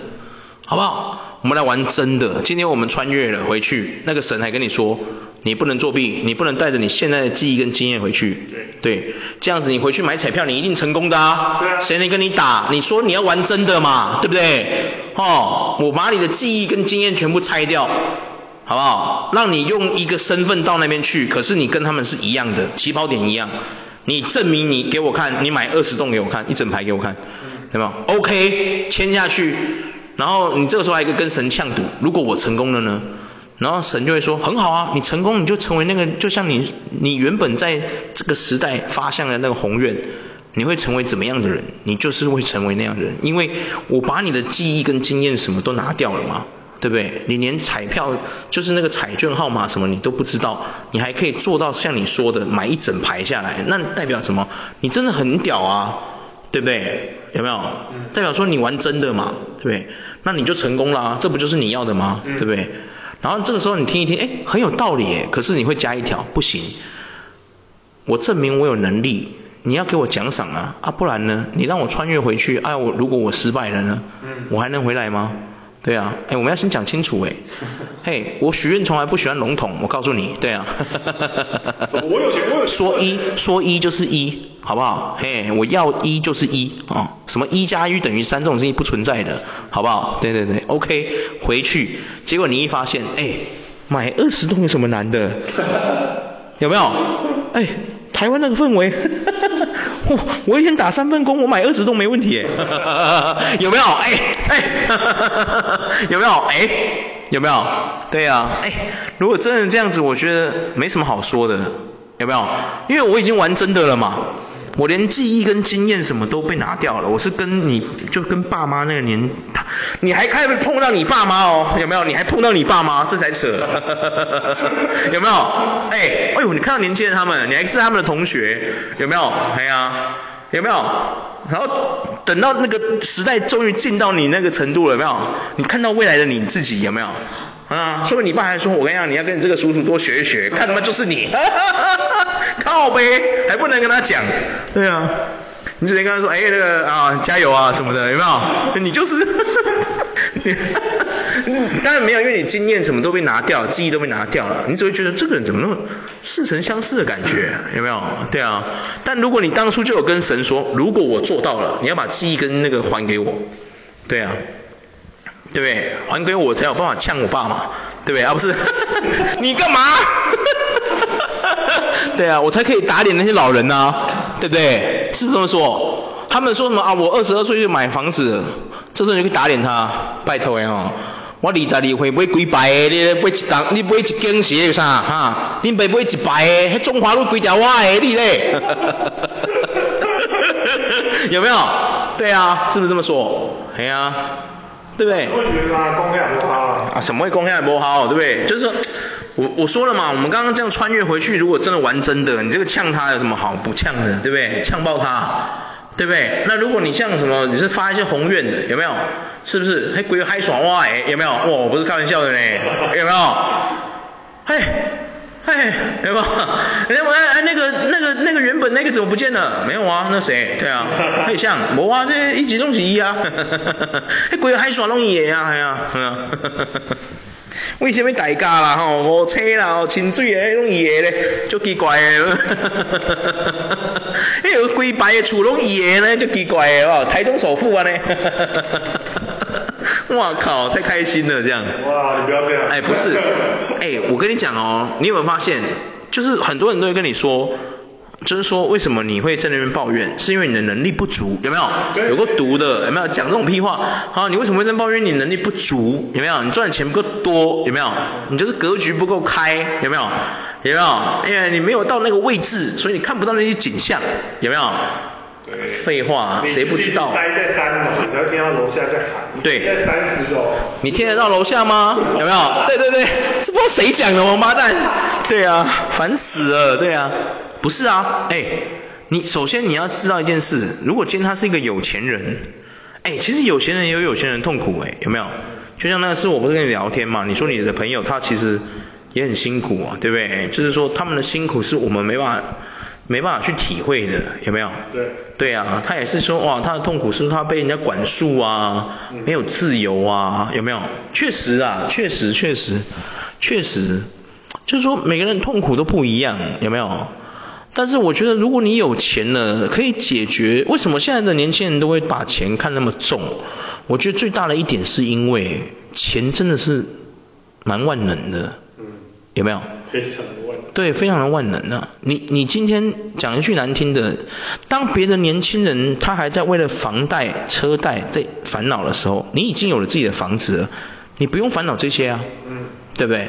Speaker 1: 好不好？我们来玩真的。今天我们穿越了回去，那个神还跟你说，你不能作弊，你不能带着你现在的记忆跟经验回去。对。这样子你回去买彩票，你一定成功的啊。对啊。谁能跟你打？你说你要玩真的嘛，对不对？哦，我把你的记忆跟经验全部拆掉。好不好？让你用一个身份到那边去，可是你跟他们是一样的，起跑点一样。你证明你给我看，你买二十栋给我看，一整排给我看，对吗？OK，签下去。然后你这个时候还可以跟神呛赌，如果我成功了呢？然后神就会说，很好啊，你成功你就成为那个，就像你你原本在这个时代发向的那个宏愿，你会成为怎么样的人？你就是会成为那样的人，因为我把你的记忆跟经验什么都拿掉了嘛。对不对？你连彩票就是那个彩券号码什么你都不知道，你还可以做到像你说的买一整排下来，那代表什么？你真的很屌啊，对不对？有没有？代表说你玩真的嘛，对不对？那你就成功了啊，这不就是你要的吗？对不对？然后这个时候你听一听，哎，很有道理耶，可是你会加一条，不行，我证明我有能力，你要给我奖赏啊，啊不然呢？你让我穿越回去，哎我如果我失败了呢？我还能回来吗？对啊，哎，我们要先讲清楚哎，嘿，我许愿从来不喜欢笼统，我告诉你，对啊，
Speaker 2: 我有钱，我有钱，
Speaker 1: 说一说一就是一，好不好？嘿，我要一就是一啊，什么一加一等于三这种事情不存在的，好不好？对对对，OK，回去，结果你一发现，哎，买二十栋有什么难的？有没有？哎。台湾那个氛围，我我一天打三份工，我买二十栋没问题耶，有没有？哎哎，有没有？哎，有没有？对呀、啊，哎，如果真的这样子，我觉得没什么好说的，有没有？因为我已经玩真的了嘛，我连记忆跟经验什么都被拿掉了，我是跟你就跟爸妈那个年，你还开会碰到你爸妈哦，有没有？你还碰到你爸妈，这才扯，有没有？哎，哎呦，你看到年轻人他们，你还是他们的同学，有没有？哎呀，有没有？然后等到那个时代终于进到你那个程度了，有没有？你看到未来的你自己，有没有？啊，说不定你爸还说，我跟你讲，你要跟你这个叔叔多学一学，看他妈就是你，哈哈哈哈靠呗，还不能跟他讲，对啊，你只能跟他说，哎，那个啊，加油啊什么的，有没有？你就是，哈哈哈当然没有，因为你经验什么都被拿掉，记忆都被拿掉了，你只会觉得这个人怎么那么似曾相识的感觉，有没有？对啊，但如果你当初就有跟神说，如果我做到了，你要把记忆跟那个还给我，对啊。对不对？还给我才有办法呛我爸嘛，对不对？啊不是，你干嘛？对啊，我才可以打脸那些老人呐、啊，对不对？是不是这么说？他们说什么啊？我二十二岁就买房子，这时候你就可以打脸他，拜托哎吼，我二十二岁买几排的，你买一栋，你买一间是有啥哈？你买买一排的，迄中华路几条我的你咧？有没有？对啊，是不是这么说？哎呀、啊。对不对？啊，什么会公开不好？对不对？就是说，我我说了嘛，我们刚刚这样穿越回去，如果真的玩真的，你这个呛他有什么好不呛的？对不对？呛爆他，对不对？那如果你像什么，你是发一些宏愿的，有没有？是不是？还鬼嗨爽哇哎，有没有？哇，我不是开玩笑的呢，有没有？嘿。嘿，有没有？人家问哎哎那个那个那个原本那个怎么不见了？没有啊，那谁？对啊，很像，我啊，这一起弄起一啊，那 鬼还耍弄野啊，系啊，嗯啊，为什么大家啦？吼，无车啦，清水的弄野咧，就奇怪的，哈哈哈哈哈。迄个规排的厝拢野呢，就奇怪的哦，台东首富啊呢，哈哈哈哈哈。哇靠，太开心了这样。
Speaker 2: 哇，你不要这样。
Speaker 1: 哎，不是，哎，我跟你讲哦，你有没有发现，就是很多人都会跟你说，就是说为什么你会在那边抱怨，是因为你的能力不足，有没有？有个毒的，有没有？讲这种屁话，好，你为什么会在抱怨你能力不足？有没有？你赚的钱不够多，有没有？你就是格局不够开，有没有？有没有？因为你没有到那个位置，所以你看不到那些景象，有没有？废话，谁不知道？
Speaker 2: 待在三楼，只要听到楼下在喊。
Speaker 1: 对。
Speaker 2: 在三十楼。
Speaker 1: 你听得到楼下吗？有没有？对对对，这不知道谁讲的，王八蛋。对啊，烦死了，对啊。不是啊，哎，你首先你要知道一件事，如果今天他是一个有钱人，哎，其实有钱人也有有钱人痛苦，哎，有没有？就像那个是我不是跟你聊天嘛，你说你的朋友他其实也很辛苦啊，对不对？就是说他们的辛苦是我们没办法。没办法去体会的，有没有？
Speaker 2: 对。
Speaker 1: 对啊，他也是说，哇，他的痛苦是他被人家管束啊，嗯、没有自由啊，有没有？确实啊，确实，确实，确实，就是说每个人痛苦都不一样，有没有？但是我觉得，如果你有钱了，可以解决。为什么现在的年轻人都会把钱看那么重？我觉得最大的一点是因为钱真的是蛮万能的，嗯，有没有？
Speaker 2: 非常
Speaker 1: 的万。对，非常的万能啊！你你今天讲一句难听的，当别的年轻人他还在为了房贷、车贷在烦恼的时候，你已经有了自己的房子了，你不用烦恼这些啊，嗯，对不对？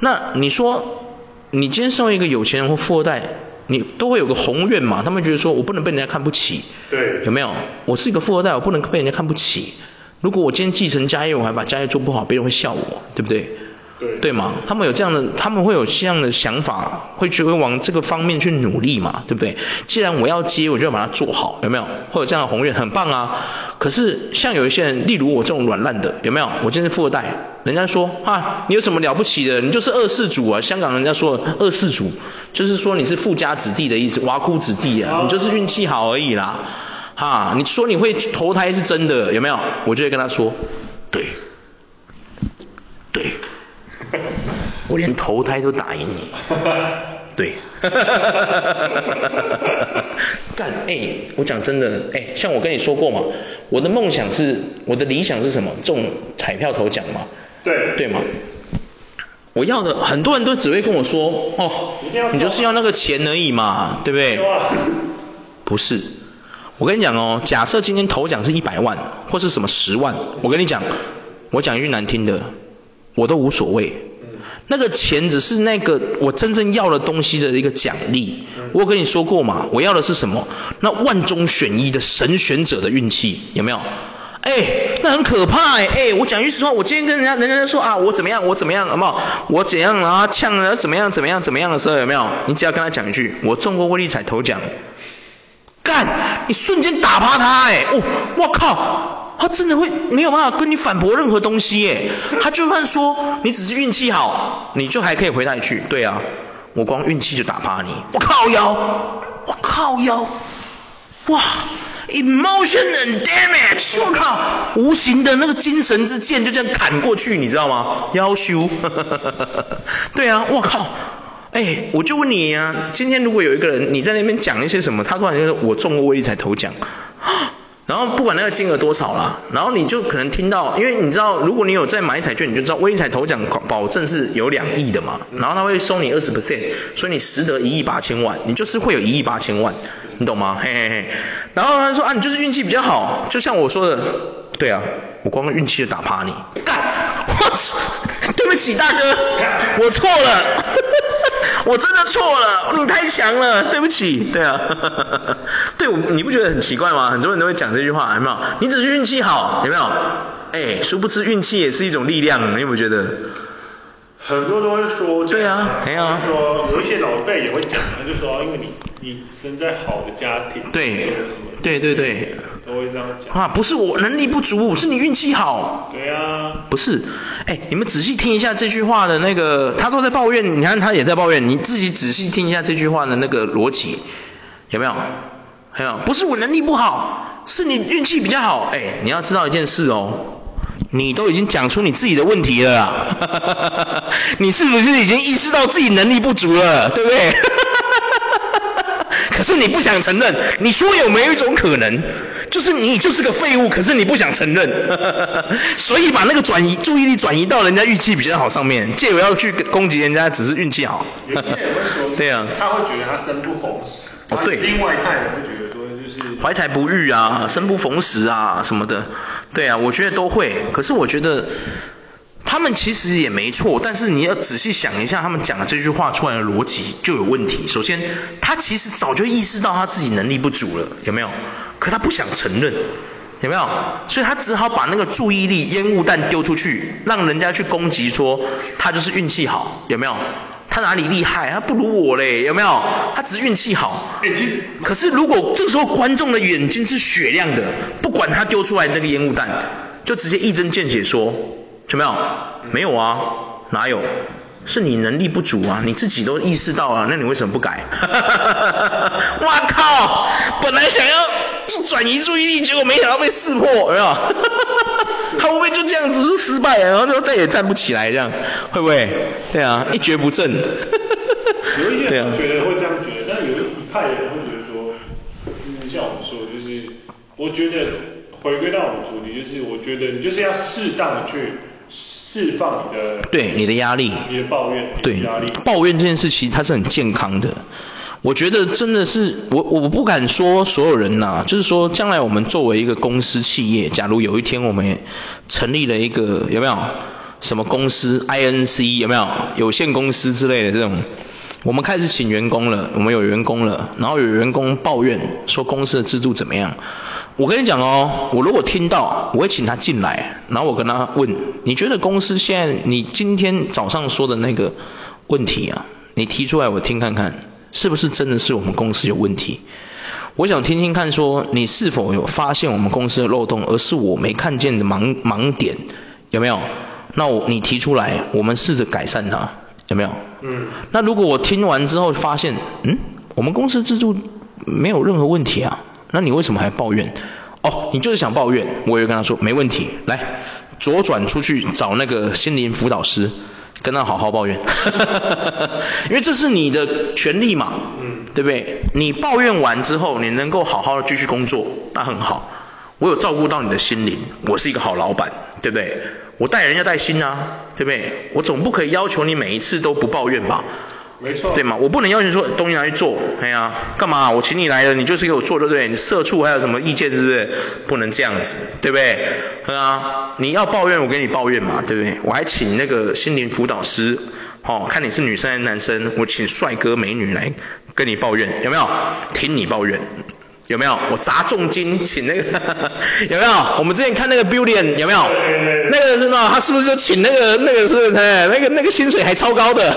Speaker 1: 那你说，你今天身为一个有钱人或富二代，你都会有个宏愿嘛？他们觉得说我不能被人家看不起，
Speaker 2: 对，
Speaker 1: 有没有？我是一个富二代，我不能被人家看不起。如果我今天继承家业，我还把家业做不好，别人会笑我，对不对？
Speaker 2: 对，
Speaker 1: 对嘛？他们有这样的，他们会有这样的想法，会去会往这个方面去努力嘛，对不对？既然我要接，我就要把它做好，有没有？会有这样的宏愿，很棒啊。可是像有一些人，例如我这种软烂的，有没有？我今天是富二代，人家说啊，你有什么了不起的？你就是二世祖啊！香港人家说二世祖，就是说你是富家子弟的意思，纨绔子弟啊，你就是运气好而已啦。哈，你说你会投胎是真的，有没有？我就会跟他说，对，对。我连投胎都打赢你，对，干，哎、欸，我讲真的，哎、欸，像我跟你说过嘛，我的梦想是，我的理想是什么？中彩票头奖嘛，
Speaker 2: 对，
Speaker 1: 对吗？我要的，很多人都只会跟我说，哦，你就是要那个钱而已嘛，对不对？不是，我跟你讲哦，假设今天头奖是一百万，或是什么十万，我跟你讲，我讲一句难听的。我都无所谓，那个钱只是那个我真正要的东西的一个奖励。我有跟你说过嘛，我要的是什么？那万中选一的神选者的运气，有没有？哎，那很可怕哎！哎，我讲句实话，我今天跟人家人家说啊，我怎么样，我怎么样，有没有？我怎样啊？呛了怎么样？怎么样？怎么样的时候有没有？你只要跟他讲一句，我中过威力彩头奖，干，你瞬间打趴他哎！哦，我靠，他真的会没有办法跟你反驳任何东西耶！他就算说你只是运气好，你就还可以回他一句，对啊，我光运气就打趴你，我靠腰，我靠腰，哇！Emotion and damage，我靠，无形的那个精神之剑就这样砍过去，你知道吗？腰修，对啊，我靠，哎，我就问你啊，今天如果有一个人你在那边讲一些什么，他突然就说我中过威力才头奖，然后不管那个金额多少啦，然后你就可能听到，因为你知道，如果你有在买彩券，你就知道威力彩头奖保证是有两亿的嘛，然后他会收你二十 percent，所以你实得一亿八千万，你就是会有一亿八千万。你懂吗？嘿嘿嘿，然后他说啊，你就是运气比较好，就像我说的，对啊，我光运气就打趴你，干，我操，对不起大哥，我错了，我真的错了，你太强了，对不起，对啊，对，你不觉得很奇怪吗？很多人都会讲这句话，有没有？你只是运气好，有没有？哎，殊不知运气也是一种力量，你有没有觉得？
Speaker 2: 很多都会说，
Speaker 1: 对啊，没有啊，
Speaker 2: 说有一些老辈也会讲，他就说，因为你你生在好的家庭，
Speaker 1: 对，对对对，
Speaker 2: 都会这样讲。
Speaker 1: 啊，不是我能力不足，是你运气好。
Speaker 2: 对啊。
Speaker 1: 不是，哎，你们仔细听一下这句话的那个，他都在抱怨，你看他也在抱怨，你自己仔细听一下这句话的那个逻辑，有没有？没有，不是我能力不好，是你运气比较好。哎，你要知道一件事哦。你都已经讲出你自己的问题了啦，你是不是已经意识到自己能力不足了，对不对？可是你不想承认，你说有没有一种可能，就是你就是个废物，可是你不想承认，所以把那个转移注意力转移到人家运气比较好上面，借由要去攻击人家只是运气好。
Speaker 2: 对啊，他会觉得他生不逢时。哦，对。另外一派人会觉得说，就是
Speaker 1: 怀才不遇啊，生不逢时啊什么的。对啊，我觉得都会。可是我觉得他们其实也没错，但是你要仔细想一下，他们讲的这句话出来的逻辑就有问题。首先，他其实早就意识到他自己能力不足了，有没有？可他不想承认，有没有？所以他只好把那个注意力烟雾弹丢出去，让人家去攻击说他就是运气好，有没有？他哪里厉害？他不如我嘞，有没有？他只是运气好。
Speaker 2: 欸，其实，
Speaker 1: 可是如果这时候观众的眼睛是雪亮的，不管他丢出来那个烟雾弹，就直接一针见血说，有没有？没有啊，哪有？是你能力不足啊，你自己都意识到啊，那你为什么不改？哇靠！本来想要转移注意力，结果没想到被识破，有没有？他会不会就这样子就失败了，然后就再也站不起来这样？会不会？对啊，一蹶不振。
Speaker 2: 有一些人觉得会这样觉得，但有一派人会觉得说，就是像我们说的，就是我觉得回归到我们主题，就是我觉得你就是要适当的去。释放你的
Speaker 1: 对你的压力，
Speaker 2: 你的抱怨，
Speaker 1: 对
Speaker 2: 压力，
Speaker 1: 抱怨这件事其实它是很健康的。我觉得真的是我我不敢说所有人呐、啊，就是说将来我们作为一个公司企业，假如有一天我们成立了一个有没有？什么公司？INC 有没有？有限公司之类的这种，我们开始请员工了，我们有员工了，然后有员工抱怨说公司的制度怎么样。我跟你讲哦，我如果听到，我会请他进来，然后我跟他问，你觉得公司现在你今天早上说的那个问题啊，你提出来我听看看，是不是真的是我们公司有问题？我想听听看，说你是否有发现我们公司的漏洞，而是我没看见的盲盲点，有没有？那我你提出来，我们试着改善它，有没有？
Speaker 2: 嗯。那
Speaker 1: 如果我听完之后发现，嗯，我们公司制度没有任何问题啊。那你为什么还抱怨？哦，你就是想抱怨。我也跟他说没问题，来左转出去找那个心灵辅导师，跟他好好抱怨。因为这是你的权利嘛，
Speaker 2: 嗯，
Speaker 1: 对不对？你抱怨完之后，你能够好好的继续工作，那很好。我有照顾到你的心灵，我是一个好老板，对不对？我带人要带心啊，对不对？我总不可以要求你每一次都不抱怨吧？
Speaker 2: 没错，
Speaker 1: 对吗？我不能要求说东西拿去做，哎呀，干嘛？我请你来了，你就是给我做，对不对？你社畜还有什么意见，是不是？不能这样子，对不对？啊，你要抱怨，我给你抱怨嘛，对不对？我还请那个心灵辅导师哦，看你是女生还是男生，我请帅哥美女来跟你抱怨，有没有？听你抱怨。有没有？我砸重金请那个，有没有？我们之前看那个 Billion 有没有？那个是吗？他是不是就请那个那个是？哎，那个那个薪水还超高的。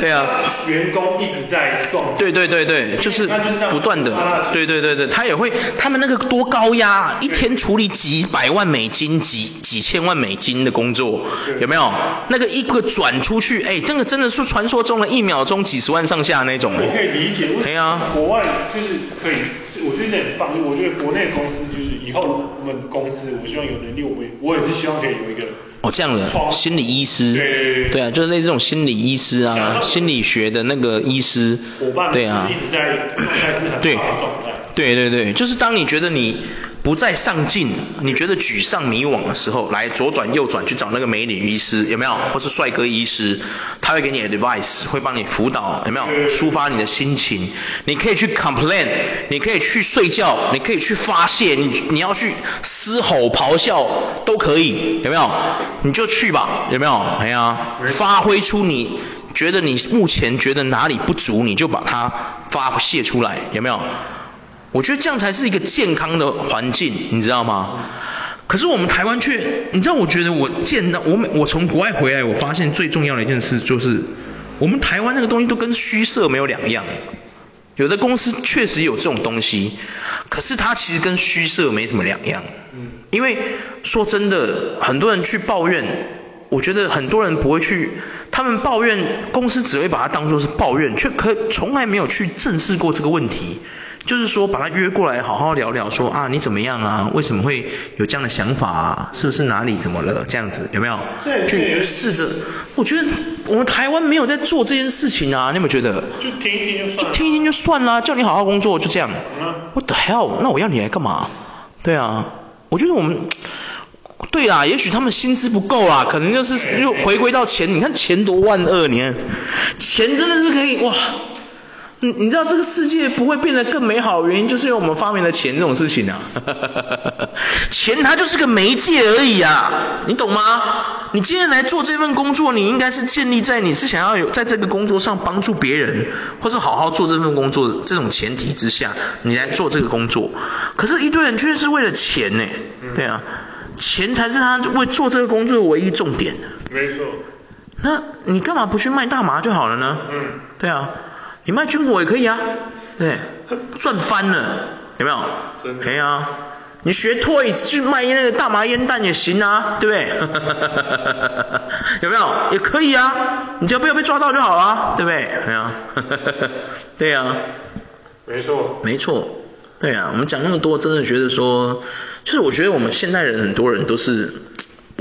Speaker 1: 对啊。
Speaker 2: 员工一直在撞。
Speaker 1: 对对对对，就是不断的。对对对对，他也会，他们那个多高压，一天处理几百万美金、几几千万美金的工作，有没有？那个一个转出去，哎，这个真的是传说中的一秒钟几十万上下那种。
Speaker 2: 我可以理解。对啊。国外就是可以。我觉得很棒，我觉得国内公司就是以后我们公司，我希望有能力，我也我也是希望可以有一个
Speaker 1: 哦这样的心理医师，
Speaker 2: 对对对，
Speaker 1: 对啊，就是类似这种心理医师啊，心理学的那个医师，伙伴对啊，
Speaker 2: 一直在状态是很好的状态。
Speaker 1: 对对对，就是当你觉得你不再上进，你觉得沮丧迷惘的时候，来左转右转去找那个美女医师，有没有？或是帅哥医师，他会给你 advice，会帮你辅导，有没有？抒发你的心情，你可以去 complain，你可以去睡觉，你可以去发泄，你你要去嘶吼咆哮都可以，有没有？你就去吧，有没有？哎呀，发挥出你觉得你目前觉得哪里不足，你就把它发泄出来，有没有？我觉得这样才是一个健康的环境，你知道吗？可是我们台湾却，你知道，我觉得我见到我每我从国外回来，我发现最重要的一件事就是，我们台湾那个东西都跟虚设没有两样。有的公司确实有这种东西，可是它其实跟虚设没什么两样。嗯。因为说真的，很多人去抱怨，我觉得很多人不会去，他们抱怨公司只会把它当作是抱怨，却可从来没有去正视过这个问题。就是说，把他约过来，好好聊聊，说啊，你怎么样啊？为什么会有这样的想法啊？是不是哪里怎么了？这样子有没有？去试着，我觉得我们台湾没有在做这件事情啊，你有没有觉得？
Speaker 2: 就听一听就算。
Speaker 1: 就听一听就算啦，叫你好好工作就这样。What the hell？那我要你来干嘛？对啊，我觉得我们，对啦，也许他们薪资不够啦，可能就是又回归到钱。你看钱多万恶，你看钱真的是可以哇。你你知道这个世界不会变得更美好的原因，就是因为我们发明了钱这种事情啊。钱它就是个媒介而已啊，你懂吗？你今天来做这份工作，你应该是建立在你是想要有在这个工作上帮助别人，或是好好做这份工作这种前提之下，你来做这个工作。可是，一堆人却是为了钱呢。对啊，钱才是他为做这个工作的唯一重点。
Speaker 2: 没错。
Speaker 1: 那你干嘛不去卖大麻就好了呢？嗯。对啊。你卖军火也可以啊，对，赚翻了，有没有？可以啊，你学 Toys 去卖那个大麻烟弹也行啊，对不对？有没有？也可以啊，你只要不要被抓到就好了，对不对？对啊，对啊，
Speaker 2: 没错，
Speaker 1: 没错，对啊，我们讲那么多，真的觉得说，就是我觉得我们现代人很多人都是。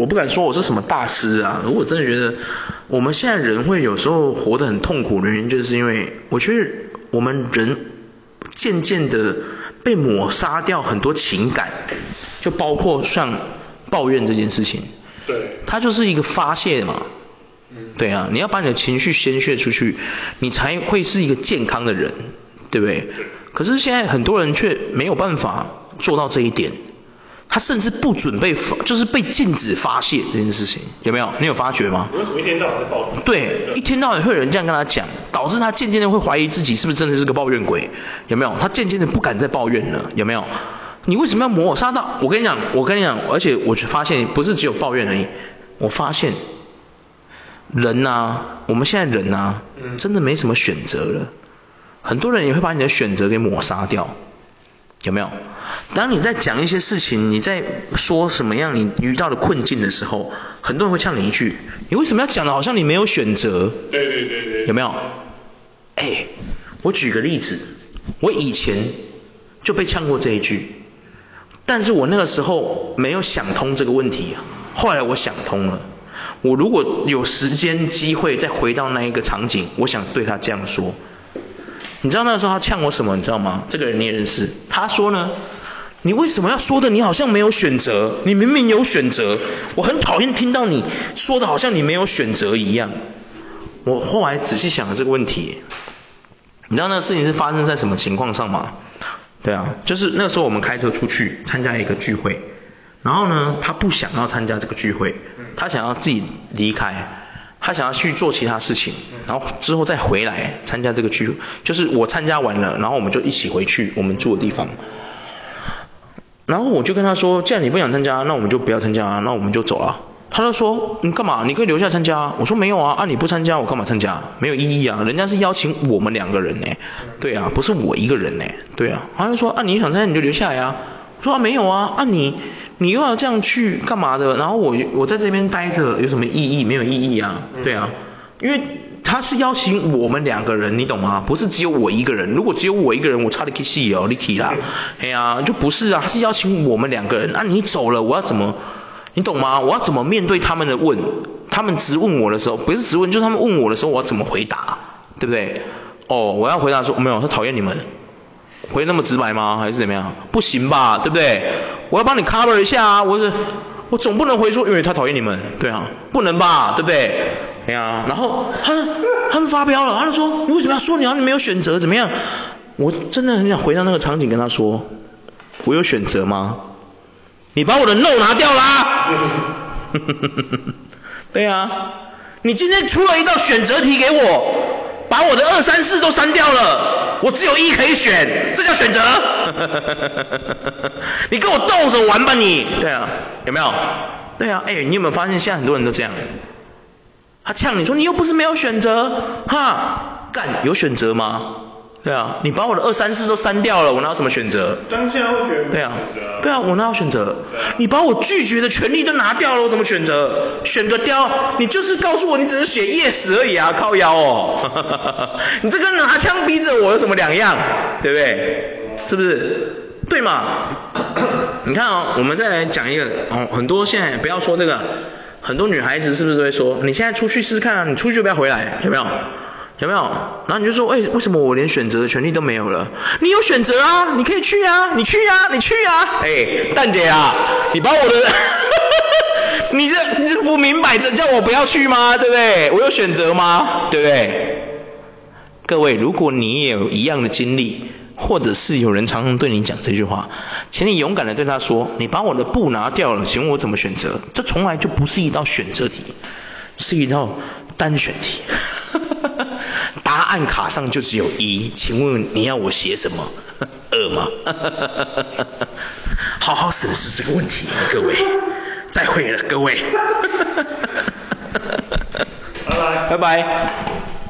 Speaker 1: 我不敢说我是什么大师啊，如果真的觉得我们现在人会有时候活得很痛苦的原因，就是因为我觉得我们人渐渐的被抹杀掉很多情感，就包括像抱怨这件事情，
Speaker 2: 对，
Speaker 1: 它就是一个发泄嘛，对啊，你要把你的情绪宣泄出去，你才会是一个健康的人，对不对？可是现在很多人却没有办法做到这一点。他甚至不准备发，就是被禁止发泄这件事情，有没有？你有发觉吗？
Speaker 2: 为什么一天到晚在抱怨？
Speaker 1: 对，一天到晚会有人这样跟他讲，导致他渐渐的会怀疑自己是不是真的是个抱怨鬼，有没有？他渐渐的不敢再抱怨了，有没有？你为什么要抹杀到？我跟你讲，我跟你讲，而且我发现不是只有抱怨而已，我发现人呐、啊，我们现在人呐、啊，真的没什么选择了，很多人也会把你的选择给抹杀掉。有没有？当你在讲一些事情，你在说什么样你遇到的困境的时候，很多人会呛你一句：“你为什么要讲的好像你没有选择？”
Speaker 2: 对对对对。
Speaker 1: 有没有？哎，我举个例子，我以前就被呛过这一句，但是我那个时候没有想通这个问题啊。后来我想通了，我如果有时间机会再回到那一个场景，我想对他这样说。你知道那时候他呛我什么？你知道吗？这个人你也认识。他说呢，你为什么要说的你好像没有选择？你明明有选择。我很讨厌听到你说的好像你没有选择一样。我后来仔细想了这个问题，你知道那个事情是发生在什么情况上吗？对啊，就是那时候我们开车出去参加一个聚会，然后呢，他不想要参加这个聚会，他想要自己离开。他想要去做其他事情，然后之后再回来参加这个聚会，就是我参加完了，然后我们就一起回去我们住的地方。然后我就跟他说，既然你不想参加，那我们就不要参加啊，那我们就走了。他就说，你干嘛？你可以留下参加。我说没有啊，啊你不参加，我干嘛参加？没有意义啊，人家是邀请我们两个人呢，对啊，不是我一个人呢，对啊。他就说，啊你想参加你就留下来啊。我说啊没有啊，啊你你又要这样去干嘛的？然后我我在这边待着有什么意义？没有意义啊，对啊，因为他是邀请我们两个人，你懂吗？不是只有我一个人。如果只有我一个人，我差点去戏哦，你去啦，哎呀，就不是啊，他是邀请我们两个人。啊你走了，我要怎么？你懂吗？我要怎么面对他们的问？他们质问我的时候，不是质问，就是他们问我的时候，我要怎么回答？对不对？哦，我要回答说没有，他讨厌你们。回那么直白吗？还是怎么样？不行吧，对不对？我要帮你 cover 一下啊！我是我总不能回说，因为他讨厌你们，对啊，不能吧，对不对？哎呀，然后他他们发飙了，他就说你为什么要说你啊你没有选择怎么样？我真的很想回到那个场景跟他说，我有选择吗？你把我的 no 拿掉啦！对啊，你今天出了一道选择题给我，把我的二三四都删掉了，我只有一可以选，这叫选择？你跟我斗着玩吧你！对啊，有没有？对啊，哎，你有没有发现现在很多人都这样？他呛你说你又不是没有选择，哈，干有选择吗？对啊，你把我的二三四都删掉了，我哪有什么选择？
Speaker 2: 当下会觉得
Speaker 1: 对啊，对啊，我哪有选择？你把我拒绝的权利都拿掉了，我怎么选择？选个雕，你就是告诉我你只是写 yes 而已啊，靠腰哦，你这跟拿枪逼着我有什么两样？对不对？是不是？对嘛？你看哦，我们再来讲一个哦，很多现在不要说这个，很多女孩子是不是都会说，你现在出去试试看啊，你出去就不要回来，有没有？有没有？然后你就说，哎，为什么我连选择的权利都没有了？你有选择啊，你可以去啊，你去啊，你去啊。哎，蛋姐啊，你把我的，你这你这不明摆着叫我不要去吗？对不对？我有选择吗？对不对？各位，如果你也有一样的经历，或者是有人常常对你讲这句话，请你勇敢的对他说，你把我的布拿掉了，请问我怎么选择？这从来就不是一道选择题，是一道单选题。答案卡上就只有一，请问你要我写什么？二吗？好好审视这个问题，各位，再会了，各位。
Speaker 2: 拜拜，
Speaker 1: 拜拜。